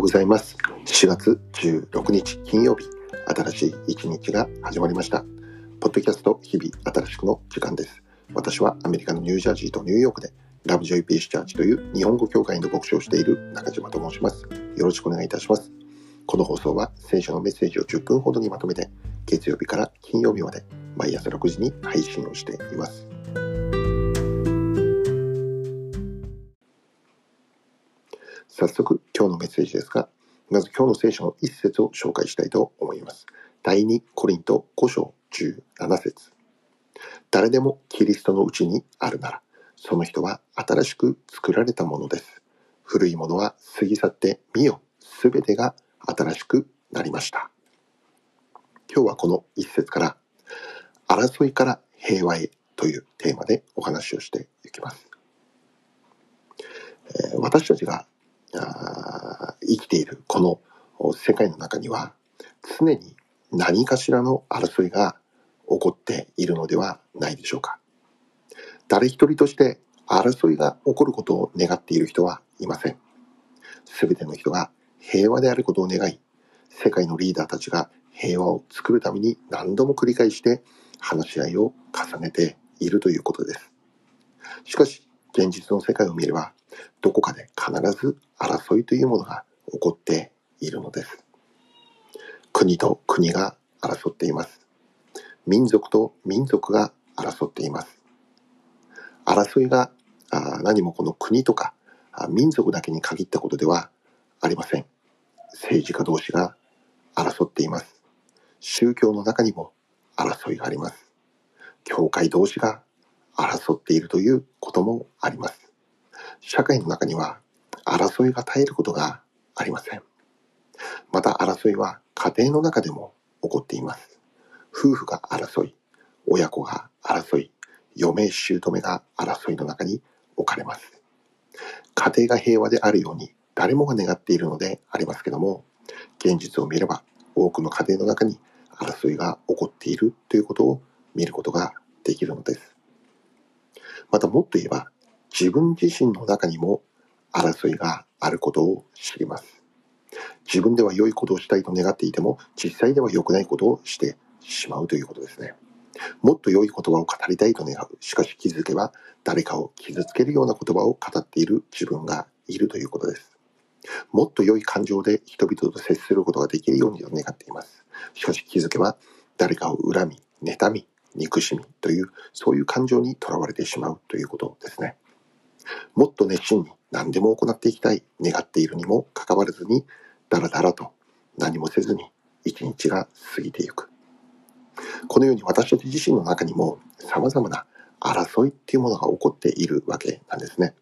ようございます。4月16日金曜日新しい一日が始まりました。ポッドキャスト日々新しくの時間です。私はアメリカのニュージャージーとニューヨークでラブジョイピースチャーチという日本語協会の牧師をしている中島と申します。よろしくお願いいたします。この放送は聖書のメッセージを10分ほどにまとめて月曜日から金曜日まで毎朝6時に配信をしています。早速今日のメッセージですが、まず今日の聖書の一節を紹介したいと思います。第2コリント5章17節誰でもキリストのうちにあるなら、その人は新しく作られたものです。古いものは過ぎ去って見よ、すべてが新しくなりました。今日はこの一節から、争いから平和へというテーマでお話をしていきます。えー、私たちが生きているこの世界の中には常に何かしらの争いが起こっているのではないでしょうか。誰一人として争いが起こることを願っている人はいません。すべての人が平和であることを願い、世界のリーダーたちが平和を作るために何度も繰り返して話し合いを重ねているということです。しかし、現実の世界を見れば、どこかで必ず争いというものが起こっているのです。国と国が争っています。民族と民族が争っています。争いが何もこの国とか民族だけに限ったことではありません。政治家同士が争っています。宗教の中にも争いがあります。教会同士が争っているということもあります。社会の中には争いが絶えることがありません。また争いは家庭の中でも起こっています。夫婦が争い、親子が争い、嫁姑が争いの中に置かれます。家庭が平和であるように誰もが願っているのでありますけども、現実を見れば多くの家庭の中に争いが起こっているということを見ることができるのです。またもっと言えば自分自身の中にも争いがあることを知ります。自分では良いことをしたいと願っていても、実際では良くないことをしてしまうということですね。もっと良い言葉を語りたいと願う。しかし気づけば、誰かを傷つけるような言葉を語っている自分がいるということです。もっと良い感情で人々と接することができるようにと願っています。しかし気づけば、誰かを恨み、妬み、憎しみという、そういう感情にとらわれてしまうということですね。もっと熱心に何でも行っていきたい、願っているにもかかわらずに、だらだらと何もせずに一日が過ぎていく。このように私たち自身の中にも様々な争いっていうものが起こっているわけなんですね。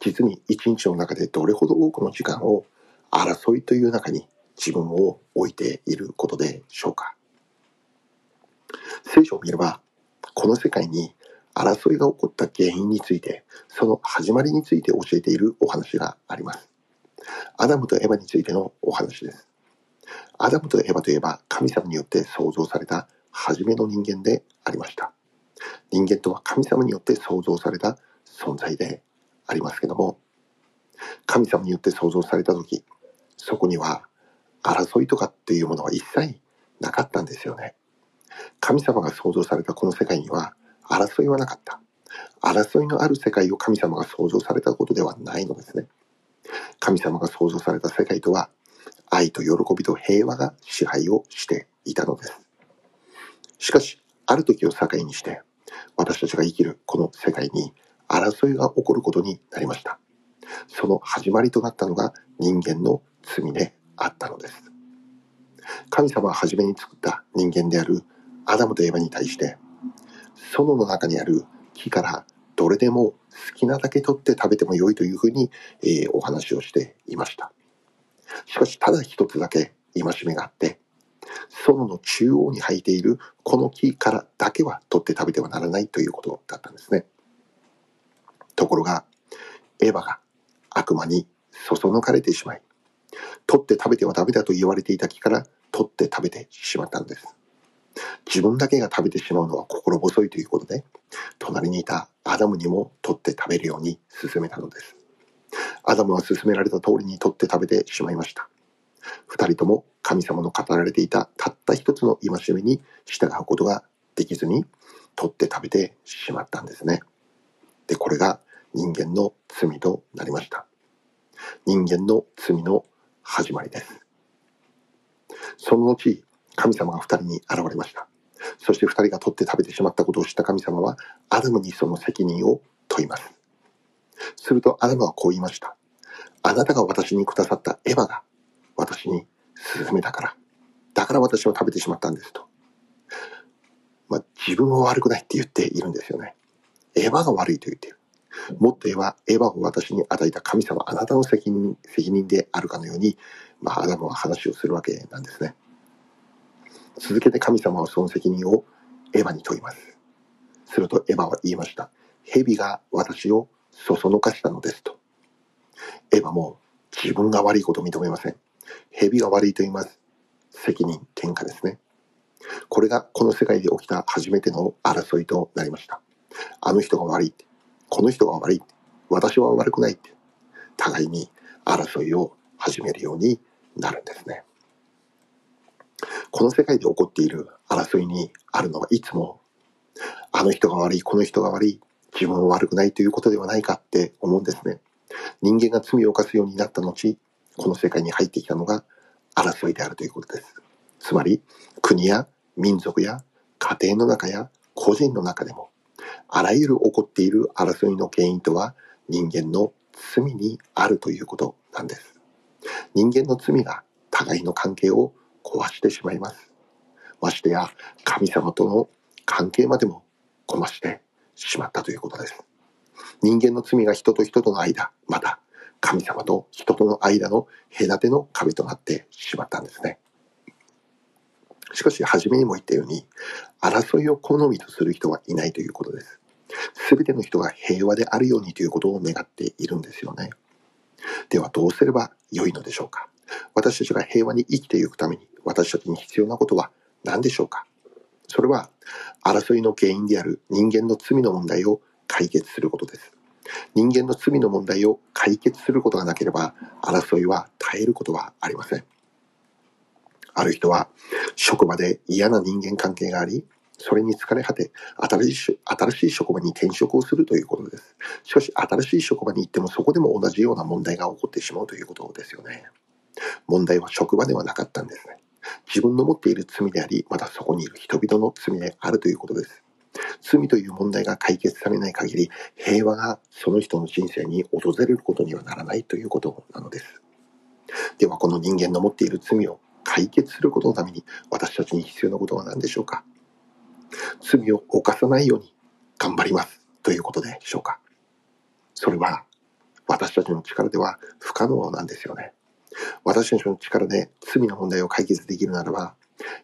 実に一日の中でどれほど多くの時間を争いという中に自分を置いていることでしょうか。聖書を見れば、この世界に争いが起こった原因について、その始まりについて教えているお話があります。アダムとエヴァについてのお話です。アダムとエヴァといえば神様によって創造された初めの人間でありました。人間とは神様によって創造された存在でありますけども、神様によって創造された時、そこには争いとかっていうものは一切なかったんですよね。神様が創造されたこの世界には争いはなかった。争いのある世界を神様が創造されたことではないのですね。神様が創造された世界とは、愛と喜びと平和が支配をしていたのです。しかし、ある時を境にして、私たちが生きるこの世界に争いが起こることになりました。その始まりとなったのが人間の罪であったのです。神様は初めに作った人間であるアダムとエヴァに対して、園の中にある木からどれでも好きなだけ取って食べても良いというふうに、えー、お話をしていました。しかし、ただ一つだけ戒めがあって、園の中央に生えているこの木からだけは取って食べてはならないということだったんですね。ところが、エヴァが悪魔にそそのかれてしまい、取って食べてはダメだと言われていた木から取って食べてしまったんです。自分だけが食べてしまうのは心細いということで、隣にいたアダムにも取って食べるように勧めたのです。アダムは勧められた通りに取って食べてしまいました。二人とも神様の語られていたたった一つの戒めに従うことができずに取って食べてしまったんですね。で、これが人間の罪となりました。人間の罪の始まりです。その後、神様が二人に現れました。そして二人が取って食べてしまったことを知った神様は、アダムにその責任を問います。するとアダムはこう言いました。あなたが私にくださったエヴァが私に勧めたから。だから私は食べてしまったんですと。まあ、自分は悪くないって言っているんですよね。エヴァが悪いと言っている。もっと言えば、エヴァを私に与えた神様、あなたの責任、責任であるかのように、まあ、アダムは話をするわけなんですね。続けて神様はその責任をエヴァに問います。するとエヴァは言いました。蛇が私をそそのかしたのですと。エヴァも自分が悪いことを認めません。蛇が悪いと言います。責任、喧嘩ですね。これがこの世界で起きた初めての争いとなりました。あの人が悪いって。この人が悪いって。私は悪くないって。互いに争いを始めるようになるんですね。この世界で起こっている争いにあるのはいつも、あの人が悪い、この人が悪い、自分は悪くないということではないかって思うんですね。人間が罪を犯すようになった後、この世界に入ってきたのが争いであるということです。つまり、国や民族や家庭の中や個人の中でも、あらゆる起こっている争いの原因とは人間の罪にあるということなんです。人間の罪が互いの関係を壊してしまいます。ましてや神様との関係までも壊してしまったということです。人間の罪が人と人との間、また神様と人との間の隔ての壁となってしまったんですね。しかし、初めにも言ったように、争いを好みとする人はいないということです。すべての人が平和であるようにということを願っているんですよね。では、どうすれば良いのでしょうか私たちが平和に生きていくために、私たちに必要なことは何でしょうか？それは、争いの原因である人間の罪の問題を解決することです。人間の罪の問題を解決することがなければ、争いは絶えることはありません。ある人は、職場で嫌な人間関係があり、それに疲れ果て、新しい、新しい職場に転職をするということです。しかし、新しい職場に行ってもそこでも同じような問題が起こってしまうということですよね。問題は職場ではなかったんですね。自分の持っている罪であり、またそこにいる人々の罪であるということです。罪という問題が解決されない限り、平和がその人の人生に訪れることにはならないということなのです。では、この人間の持っている罪を解決することのために、私たちに必要なことは何でしょうか？罪を犯さないように頑張りますということでしょうか？それは私たちの力では不可能なんですよね。私たちの力で罪の問題を解決できるならば、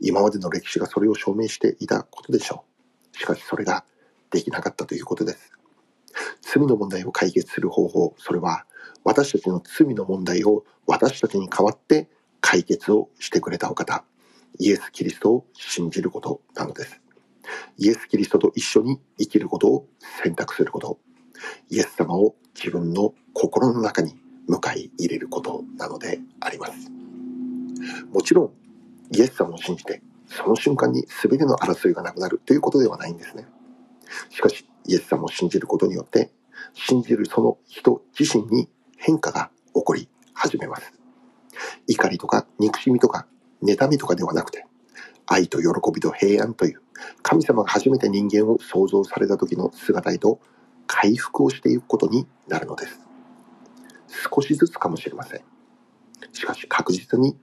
今までの歴史がそれを証明していたことでしょう。しかしそれができなかったということです。罪の問題を解決する方法、それは私たちの罪の問題を私たちに代わって解決をしてくれたお方、イエス・キリストを信じることなのです。イエス・キリストと一緒に生きることを選択すること、イエス様を自分の心の中に迎え入れることなのであります。もちろん、イエス様を信じてその瞬間に全ての争いがなくなるということではないんですね。しかし、イエス様を信じることによって、信じるその人自身に変化が起こり始めます。怒りとか憎しみとか妬みとかではなくて、愛と喜びと平安という神様が初めて人間を創造された時の姿へと回復をしていくことになるのです。少しずつかもしれません。しかし確実に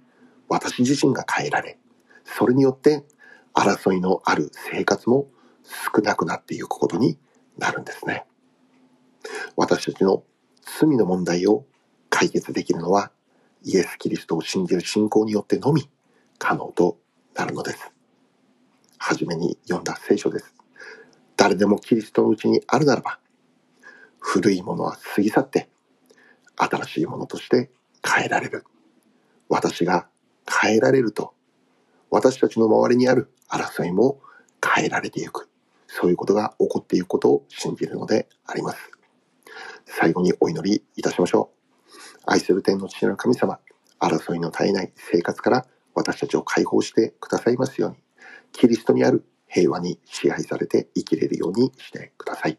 私自身が変えられ、それによって争いのある生活も少なくなっていくことになるんですね。私たちの罪の問題を解決できるのはイエス・キリストを信じる信仰によってのみ可能となるのです。はじめに読んだ聖書です。誰でもキリストのうちにあるならば、古いものは過ぎ去って、新しいものとして変えられる。私が変えられると私たちの周りにある争いも変えられていく。そういうことが起こっていくことを信じるのであります。最後にお祈りいたしましょう。愛する天の父なる神様、争いの絶えない生活から私たちを解放してくださいますように、キリストにある平和に支配されて生きれるようにしてください。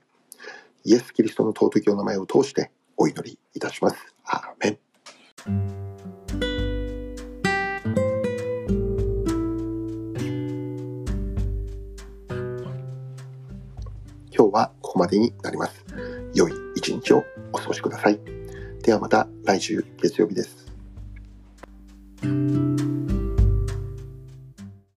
イエス・キリストの尊きお名前を通してお祈りいたします。アーメン。今日はここまでになります。良い一日をお過ごしください。ではまた来週月曜日です。